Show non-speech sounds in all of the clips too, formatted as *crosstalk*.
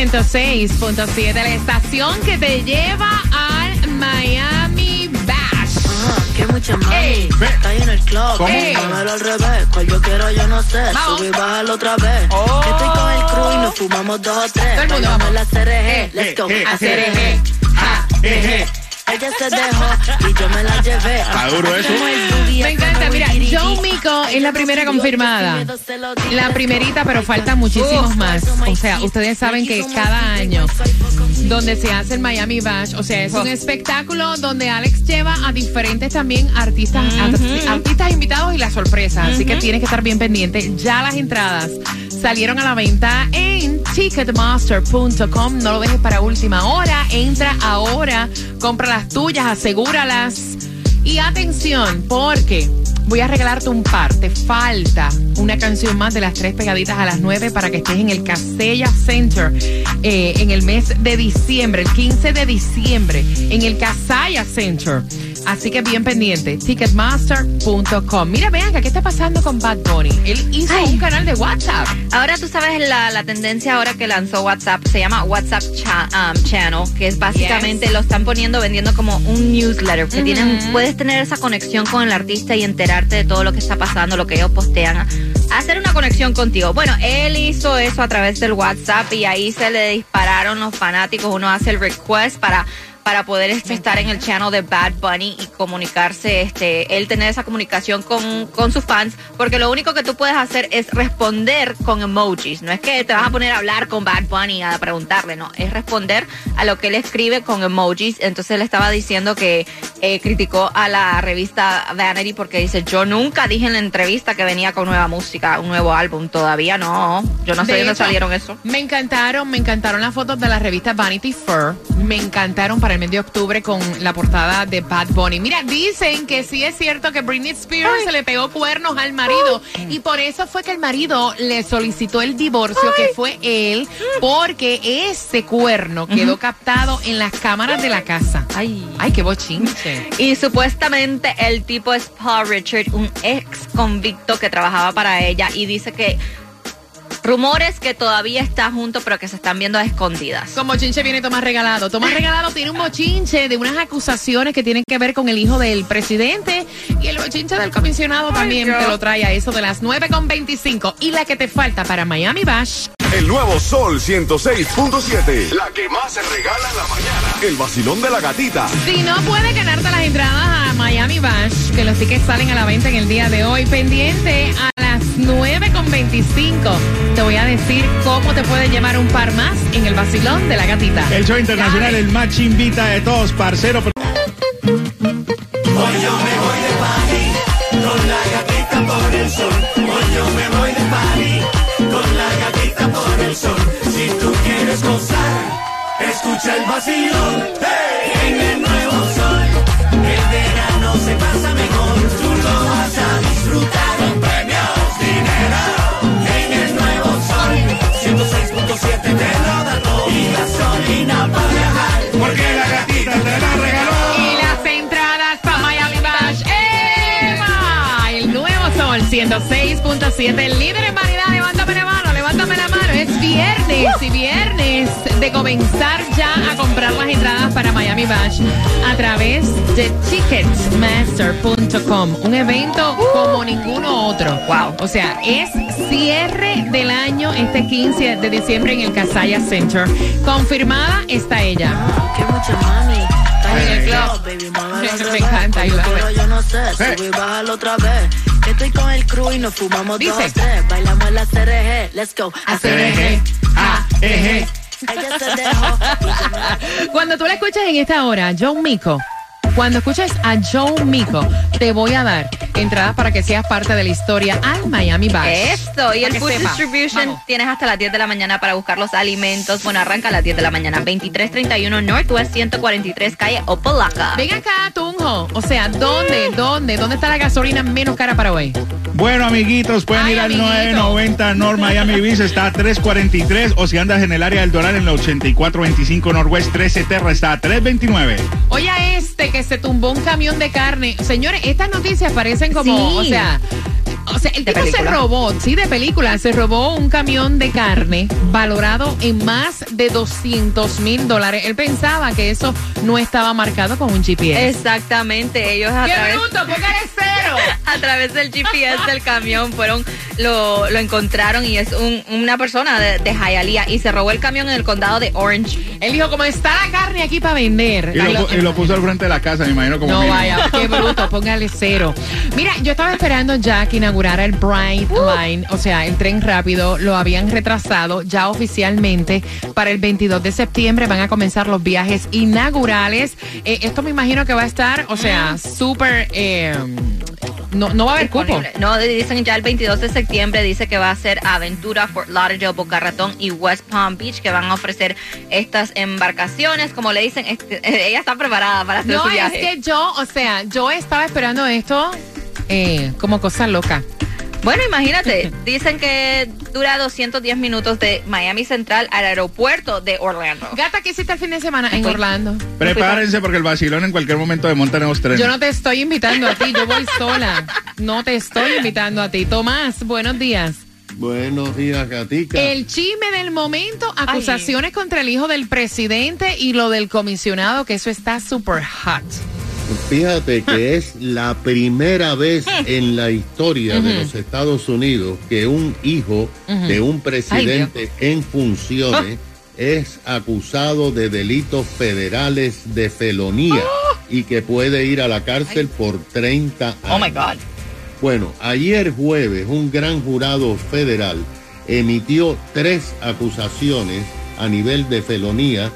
106.7, la estación que te lleva al Miami Bash. Que mucho más. Está ahí en el club. Dámelo al revés. Cual yo quiero, yo no sé. Vamos. Subí y bájalo otra vez. Estoy con el crew y nos fumamos dos o tres. Todo el mundo, vamos. la CRG. Let's go. Hacer eje, ja, eje. Ella se dejó y yo me la llevé. Está duro eso. Me encanta, mira, Joe Mico es la primera confirmada. La primerita, pero faltan muchísimos más. O sea, ustedes saben que cada año donde se hace el Miami Bash, o sea, es un espectáculo donde Alex lleva a diferentes también artistas, art- artistas invitados y las sorpresas. Así que tienes que estar bien pendiente. Ya las entradas salieron a la venta en ticketmaster.com. No lo dejes para última hora. Entra ahora, compra las tuyas, asegúralas. Y atención, porque voy a regalarte un par. Te falta una canción más de las tres pegaditas a las nueve para que estés en el Casella Center eh, en el mes de diciembre, el 15 de diciembre, en el Casaya Center. Así que bien pendiente, ticketmaster.com. Mira, vean que qué está pasando con Bad Bunny. Él hizo Ay. un canal de WhatsApp. Ahora tú sabes la, la tendencia ahora que lanzó WhatsApp, se llama WhatsApp cha- um, Channel, que es básicamente lo están poniendo, vendiendo como un newsletter, que tienen, puedes tener esa conexión con el artista y enterarte de todo lo que está pasando, lo que ellos postean, hacer una conexión contigo. Bueno, él hizo eso a través del WhatsApp y ahí se le dispararon los fanáticos, uno hace el request para para poder este, estar en el channel de Bad Bunny y comunicarse, este, él tener esa comunicación con, con sus fans, porque lo único que tú puedes hacer es responder con emojis. No es que te vas a poner a hablar con Bad Bunny a preguntarle, no, es responder a lo que él escribe con emojis. Entonces él estaba diciendo que eh, criticó a la revista Vanity porque dice, yo nunca dije en la entrevista que venía con nueva música, un nuevo álbum, todavía no. Yo no sé De de dónde salieron eso. Me encantaron, me encantaron las fotos de la revista Vanity Fair. Me encantaron para el mes de octubre con la portada de Bad Bunny. Mira, dicen que sí es cierto que Britney Spears se le pegó cuernos al marido y por eso fue que el marido le solicitó el divorcio, que fue él, porque ese cuerno quedó captado en las cámaras de la casa. Ay. Ay, qué bochinche. Y supuestamente el tipo es Paul Richard, un ex convicto que trabajaba para ella y dice que rumores que todavía está junto pero que se están viendo a escondidas. Con bochinche viene Tomás Regalado. Tomás Regalado tiene un bochinche de unas acusaciones que tienen que ver con el hijo del presidente y el bochinche del comisionado también te lo trae a eso de las 9.25. Y la que te falta para Miami Bash. El nuevo Sol 106.7. La que más se regala en la mañana. El vacilón de la gatita. Si no puedes ganarte las entradas a Miami Bash, que los tickets salen a la venta en el día de hoy, pendiente a las 9.25, te voy a decir cómo te puedes llevar un par más en el vacilón de la gatita. El show internacional, Dale. el más chimbita de todos, parcero. Escucha el vacilón en el nuevo sol. El verano se pasa mejor, tú lo vas a disfrutar con premios, dinero. En el nuevo sol, 106.7 te lo da todo. Y gasolina para viajar, porque la gatita te la regaló. Y las entradas para Miami Bash. ¡Eva! El nuevo sol 106.7, el líder en variedad. Levántame la mano, levántame la mano. Es viernes y viernes de comenzar ya a comprar las entradas para Miami Bash a través de Ticketsmaster.com. Un evento como ninguno otro. Wow. O sea, es cierre del año este 15 de diciembre en el Casaya Center. Confirmada está ella. Que mucho mami. En el club. baby, Me- encanta, yo no sé, y otra vez. Que estoy con el crew y nos fumamos Dice. dos, tres. Bailamos la CRG, let's go. A CRG, Ah, eje. Cuando tú la escuchas en esta hora, John Mico, cuando escuches a John Mico, te voy a dar entradas para que seas parte de la historia al Miami Bash. Eso, y Para el Food sepa. Distribution Vamos. tienes hasta las 10 de la mañana para buscar los alimentos. Bueno, arranca a las 10 de la mañana. 2331 Northwest 143 calle Opalaca. Ven acá, Tunjo. O sea, ¿dónde, dónde, dónde está la gasolina menos cara para hoy? Bueno, amiguitos, pueden Ay, ir al amiguito. 990 North Miami Beach, está a 343. O si andas en el área del Doral, en la 8425 Northwest 13 Terra, está a 329. Oye, a este que se tumbó un camión de carne. Señores, estas noticias parecen como, Sí. o sea. O sea, el tipo se robó, sí, de película, se robó un camión de carne valorado en más de 200 mil dólares. Él pensaba que eso no estaba marcado con un GPS. Exactamente, ellos a ¡Qué través, bruto! ¡Póngale cero! *laughs* a través del GPS del camión fueron, lo, lo encontraron y es un- una persona de, de Hialeah y se robó el camión en el condado de Orange. Él dijo, como está la carne aquí para vender. Y lo, pu- y lo puso al frente de la casa, me imagino como No mínimo. vaya, qué bruto, póngale cero. Mira, yo estaba esperando ya que inaugurara el Bright Line, o sea, el tren rápido, lo habían retrasado ya oficialmente para el 22 de septiembre, van a comenzar los viajes inaugurales. Eh, esto me imagino que va a estar, o sea, súper, eh, no, no va a haber cupo. No, dicen ya el 22 de septiembre, dice que va a ser Aventura, Fort Lauderdale, Boca Ratón y West Palm Beach, que van a ofrecer estas embarcaciones. Como le dicen, este- *laughs* ella está preparada para hacer No, su es viaje. que yo, o sea, yo estaba esperando esto eh, como cosa loca. Bueno, imagínate, *laughs* dicen que dura 210 minutos de Miami Central al aeropuerto de Orlando. Gata, ¿qué hiciste el fin de semana en Fui- Orlando? Prepárense porque el vacilón en cualquier momento de montar en los trenes. Yo no te estoy invitando a ti, yo voy sola. No te estoy invitando a ti. Tomás, buenos días. Buenos días, Gatica. El chisme del momento, acusaciones contra el hijo del presidente y lo del comisionado, que eso está super hot. Fíjate que *laughs* es la primera vez en la historia de los Estados Unidos que un hijo de un presidente en funciones es acusado de delitos federales de felonía y que puede ir a la cárcel por 30 años. Oh my God. Bueno, ayer jueves un gran jurado federal emitió tres acusaciones a nivel de felonía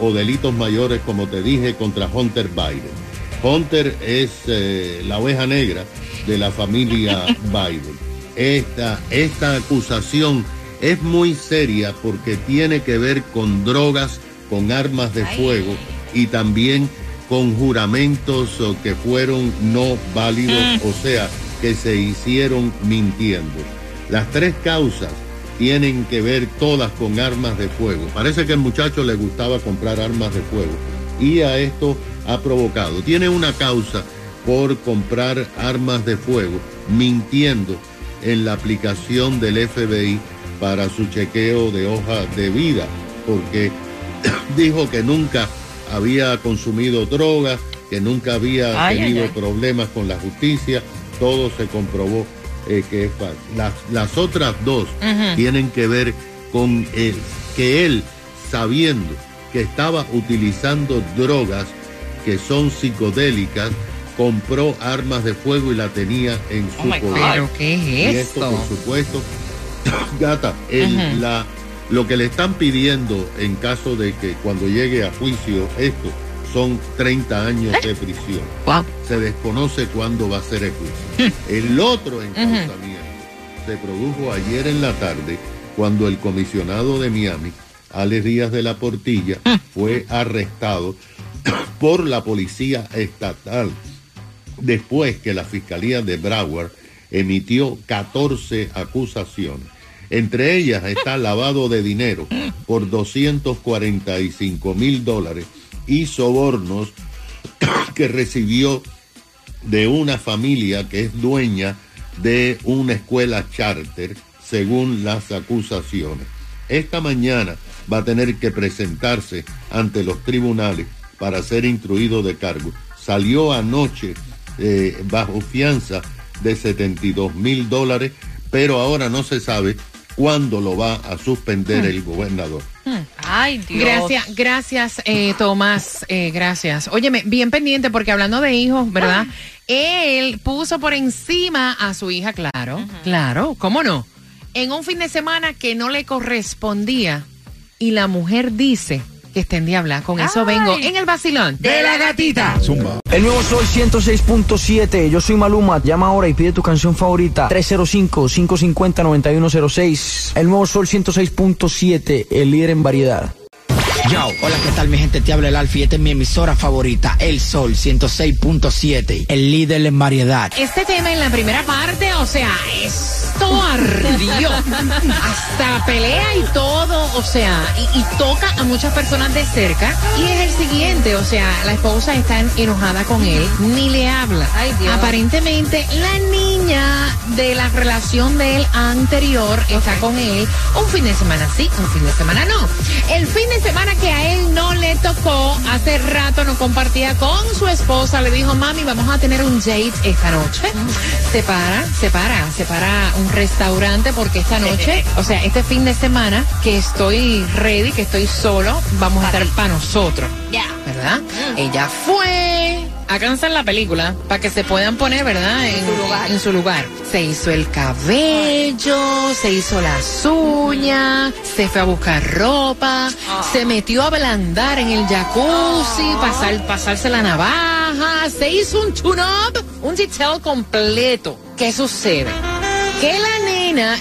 o delitos mayores, como te dije, contra Hunter Biden. Hunter es eh, la oveja negra de la familia *laughs* Biden. Esta, esta acusación es muy seria porque tiene que ver con drogas, con armas de fuego y también con juramentos oh, que fueron no válidos, o sea, que se hicieron mintiendo. Las tres causas tienen que ver todas con armas de fuego. Parece que al muchacho le gustaba comprar armas de fuego y a esto ha provocado. Tiene una causa por comprar armas de fuego, mintiendo en la aplicación del FBI para su chequeo de hoja de vida, porque *coughs* dijo que nunca había consumido drogas, que nunca había Ay, tenido ay. problemas con la justicia, todo se comprobó eh, que es falso. Las, las otras dos tienen que ver con él, que él, sabiendo que estaba utilizando drogas que son psicodélicas, compró armas de fuego y la tenía en su Oh poder. ¿Pero Y qué es esto, esto? por supuesto, *coughs* gata, el- la, lo que le están pidiendo en caso de que cuando llegue a juicio esto son 30 años de prisión. *laughs* Wow. Se desconoce cuándo va a ser el juicio. *laughs* El otro encauzamiento se produjo ayer en la tarde cuando el comisionado de Miami, Alex Díaz de la Portilla, fue arrestado *coughs* por la policía estatal después que la Fiscalía de Broward emitió 14 acusaciones. Entre ellas está lavado de dinero por 245 mil dólares y sobornos *coughs* que recibió de una familia que es dueña de una escuela charter, según las acusaciones. Esta mañana va a tener que presentarse ante los tribunales para ser instruido de cargo. Salió anoche eh, bajo fianza de 72 mil dólares, pero ahora no se sabe cuándo lo va a suspender el gobernador. Ay, Dios. Gracias, gracias, eh, Tomás. eh, gracias. Óyeme, bien pendiente, porque hablando de hijos, ¿verdad? Él puso por encima a su hija, claro, claro, ¿cómo no? En un fin de semana que no le correspondía y la mujer dice que está en diabla. Con eso Ay. vengo en el vacilón de la gatita. Zumba. El nuevo Sol 106.7. Yo soy Maluma. Llama ahora y pide tu canción favorita. 305-550-9106. El nuevo Sol 106.7. El líder en variedad. Yo, hola, ¿qué tal mi gente? Te habla el Alfie, esta es mi emisora favorita, El Sol 106.7, el líder en variedad. Este tema en la primera parte, o sea, esto ardió. *laughs* Hasta pelea y todo, o sea, y, y toca a muchas personas de cerca. Y es el siguiente, o sea, la esposa está enojada con él, ni le habla. Ay, Dios. Aparentemente, la niña de la relación de él anterior está con él un fin de semana sí, un fin de semana no. El fin de semana que a él no le tocó, hace rato no compartía con su esposa, le dijo, mami, vamos a tener un date esta noche. Se para, se para, se para un restaurante porque esta noche, *laughs* o sea, este fin de semana que estoy ready, que estoy solo, vamos a estar para nosotros. Ya. ¿verdad? Ella fue a cansar la película para que se puedan poner, ¿verdad? En, su lugar. en su lugar. Se hizo el cabello, se hizo las uñas, se fue a buscar ropa, se metió a ablandar en el jacuzzi, pasar, pasarse la navaja, se hizo un tune-up, un detail completo. ¿Qué sucede? Que la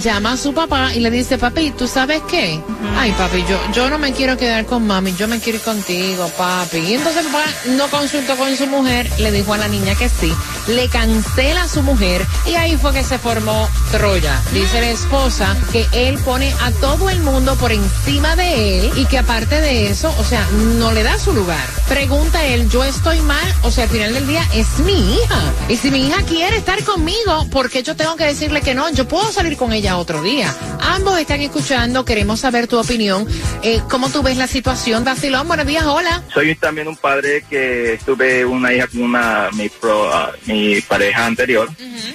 llama a su papá y le dice, papi, ¿tú sabes qué? Ay, papi, yo, yo no me quiero quedar con mami, yo me quiero ir contigo, papi. Y entonces papá no consultó con su mujer, le dijo a la niña que sí, le cancela a su mujer y ahí fue que se formó Troya. Dice la esposa que él pone a todo el mundo por encima de él y que aparte de eso, o sea, no le da su lugar. Pregunta él, yo estoy mal, o sea, al final del día es mi hija. Y si mi hija quiere estar conmigo, ¿por qué yo tengo que decirle que no? Yo puedo salir con ella otro día. Ambos están escuchando, queremos saber tu opinión. Eh, ¿Cómo tú ves la situación? Vacilón, buenos días, hola. Soy también un padre que tuve una hija con una mi, pro- ah, mi pareja anterior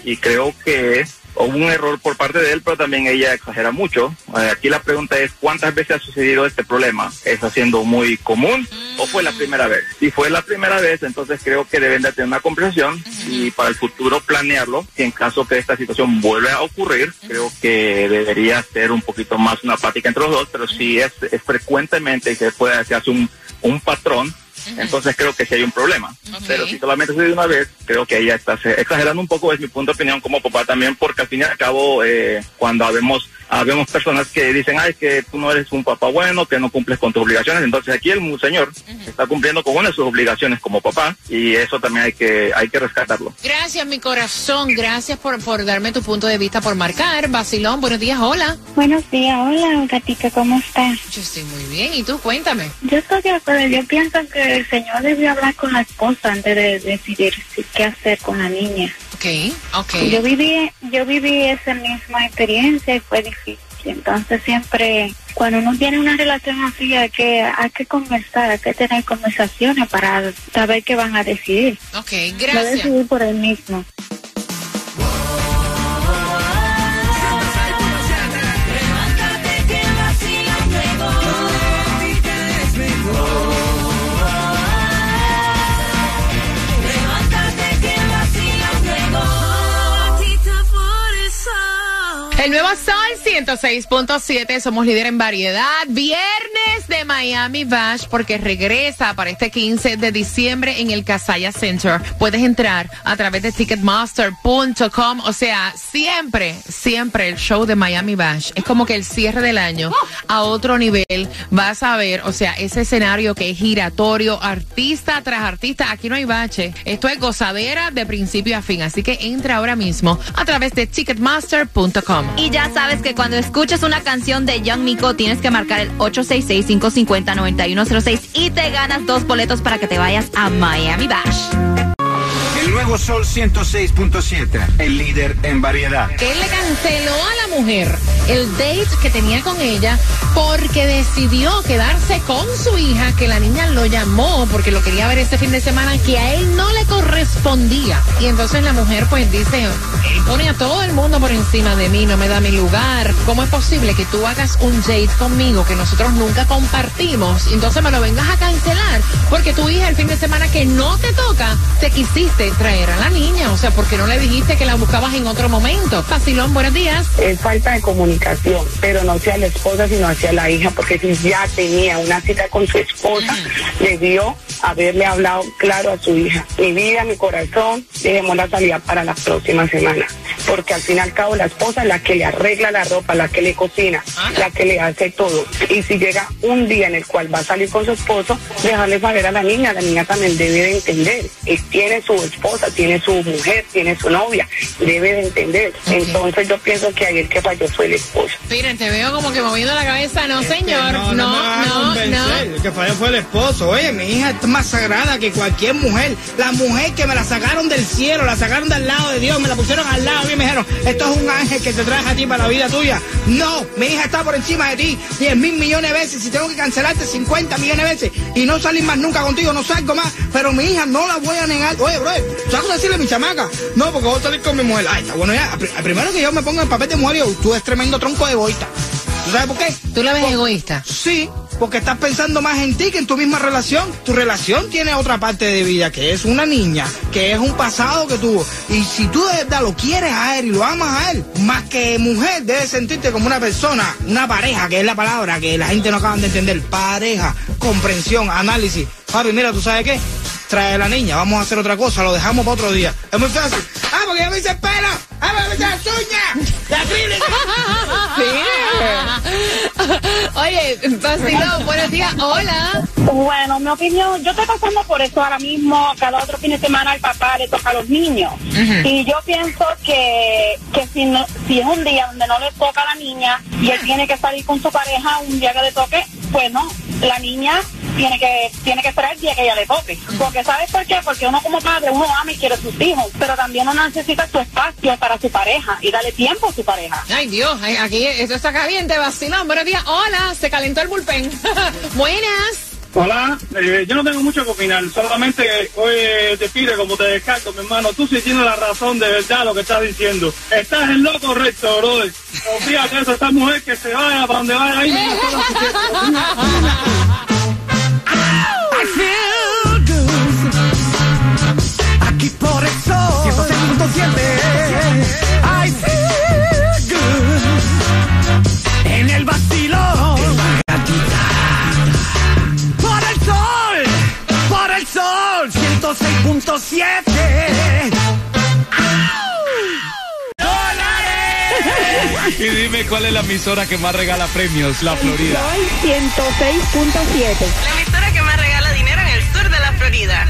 y creo que hubo un error por parte de él, pero también ella exagera mucho. Eh, aquí la pregunta es cuántas veces ha sucedido este problema. ¿Está siendo muy común o fue la primera vez? Si fue la primera vez, entonces creo que deben de tener una conversación y para el futuro planearlo. Y en caso que esta situación vuelva a ocurrir, creo que debería ser un poquito más una plática entre los dos, pero si es, es frecuentemente y se puede se hace un, un patrón, entonces creo que sí hay un problema. Pero si solamente sucede una vez, creo que ella está se- exagerando un poco, es mi punto de opinión como papá también, porque al fin y al cabo, eh, cuando habemos, habemos personas que dicen, ay, que tú no eres un papá bueno, que no cumples con tus obligaciones, entonces aquí el señor está cumpliendo con una de sus obligaciones como papá y eso también hay que, hay que rescatarlo. Gracias, mi corazón. Gracias por, por darme tu punto de vista, por marcar. Vacilón, buenos días, hola. Buenos días, hola gatita, ¿cómo estás? Yo estoy muy bien. ¿Y tú? Cuéntame. Yo estoy de acuerdo, yo pienso que el señor debió hablar con la esposa antes de decidir si- qué hacer con la niña. Ok, ok. Yo viví, yo viví esa misma experiencia y fue difícil. Entonces siempre, cuando uno tiene una relación así, hay que, hay que conversar, hay que tener conversaciones para saber qué van a decidir. Ok, No gracias. decidir por él mismo. Sol. El nuevo Sol 106.7, somos líder en variedad. Viernes de Miami Bash porque regresa para este 15 de diciembre en el Casaya Center. Puedes entrar a través de ticketmaster.com. O sea, siempre, siempre el show de Miami Bash es como que el cierre del año a otro nivel. Vas a ver, o sea, ese escenario que es giratorio, artista tras artista. Aquí no hay bache. Esto es gozadera de principio a fin. Así que entra ahora mismo a través de ticketmaster.com. Y ya sabes que cuando escuches una canción de Young Miko tienes que marcar el 866-550-9106 y te ganas dos boletos para que te vayas a Miami Bash. El nuevo Sol 106.7, el líder en variedad. que él le canceló a la mujer el date que tenía con ella porque decidió quedarse con su hija, que la niña lo llamó porque lo quería ver este fin de semana, que a él no le correspondía. Y entonces la mujer pues dice, él pone a todo el mundo por encima de mí, no me da mi lugar. ¿Cómo es posible que tú hagas un date conmigo que nosotros nunca compartimos entonces me lo vengas a cancelar? Porque tu hija el fin de semana que no te toca, te quisiste traer a la niña. O sea, porque no le dijiste que la buscabas en otro momento. Facilón, buenos días. Es falta de comunicación, pero no hacia la esposa, sino hacia la hija, porque si ya tenía una cita con su esposa, debió haberle hablado claro a su hija. Mi vida, mi corazón, dejemos la salida para la próxima semana. Porque al fin y al cabo la esposa es la que le arregla la ropa, la que le cocina, la que le hace todo. Y si llega un día en el cual va a salir con su esposo, dejarle saber a la niña, la niña también debe de entender. Él tiene su esposa, tiene su mujer, tiene su novia, debe de entender. Entonces yo pienso que el que falló fue el. Miren, te veo como que moviendo la cabeza. No, señor. No, no, a no. El que falló fue el esposo. Oye, mi hija es más sagrada que cualquier mujer. La mujer que me la sacaron del cielo, la sacaron del lado de Dios, me la pusieron al lado y me dijeron, esto es un ángel que te trae a ti para la vida tuya. No, mi hija está por encima de ti 10 mil millones de veces. Si tengo que cancelarte 50 millones de veces y no salir más nunca contigo, no salgo más. Pero mi hija no la voy a negar. Oye, bro, ¿sabes decirle a mi chamaca? No, porque voy a salir con mi mujer. Ay, está bueno ya. Pri- Primero que yo me pongo en el papel de mujer, yo, tú eres tremendo tronco de egoísta. ¿Tú sabes por qué? ¿Tú la ves egoísta? Sí, porque estás pensando más en ti que en tu misma relación. Tu relación tiene otra parte de vida, que es una niña, que es un pasado que tuvo. Y si tú de verdad lo quieres a él y lo amas a él, más que mujer, debes sentirte como una persona, una pareja, que es la palabra que la gente no acaba de entender. Pareja, comprensión, análisis. Papi, mira, ¿tú sabes qué? Trae a la niña, vamos a hacer otra cosa, lo dejamos para otro día. Es muy fácil. Ah, porque ya me hice el pelo. Ah, las uñas. *laughs* Oye, Vacilón, buenos días. Hola. Bueno, mi opinión, yo estoy pasando por eso ahora mismo. Cada otro fin de semana al papá le toca a los niños. Y yo pienso que, que si, no, si es un día donde no le toca a la niña y él tiene que salir con su pareja un día que le toque, pues no, la niña tiene que tiene que esperar el día que ella le toque. Porque ¿sabes por qué? Porque uno como padre, uno ama y quiere a sus hijos, pero también uno necesita su espacio para su pareja y darle tiempo a su pareja. Ay, Dios, ay, aquí esto está caliente, vacilón. Buenos días. Hola, se calentó el bullpen. *laughs* Buenas. Hola, eh, yo no tengo mucho que opinar, solamente hoy te pide como te descarto, mi hermano, tú sí tienes la razón de verdad lo que estás diciendo. Estás en lo correcto, brother. Confía que eso, esta mujer que se vaya para donde vaya ahí. *laughs* cuál es la emisora que más regala premios, la Florida. 106.7. La emisora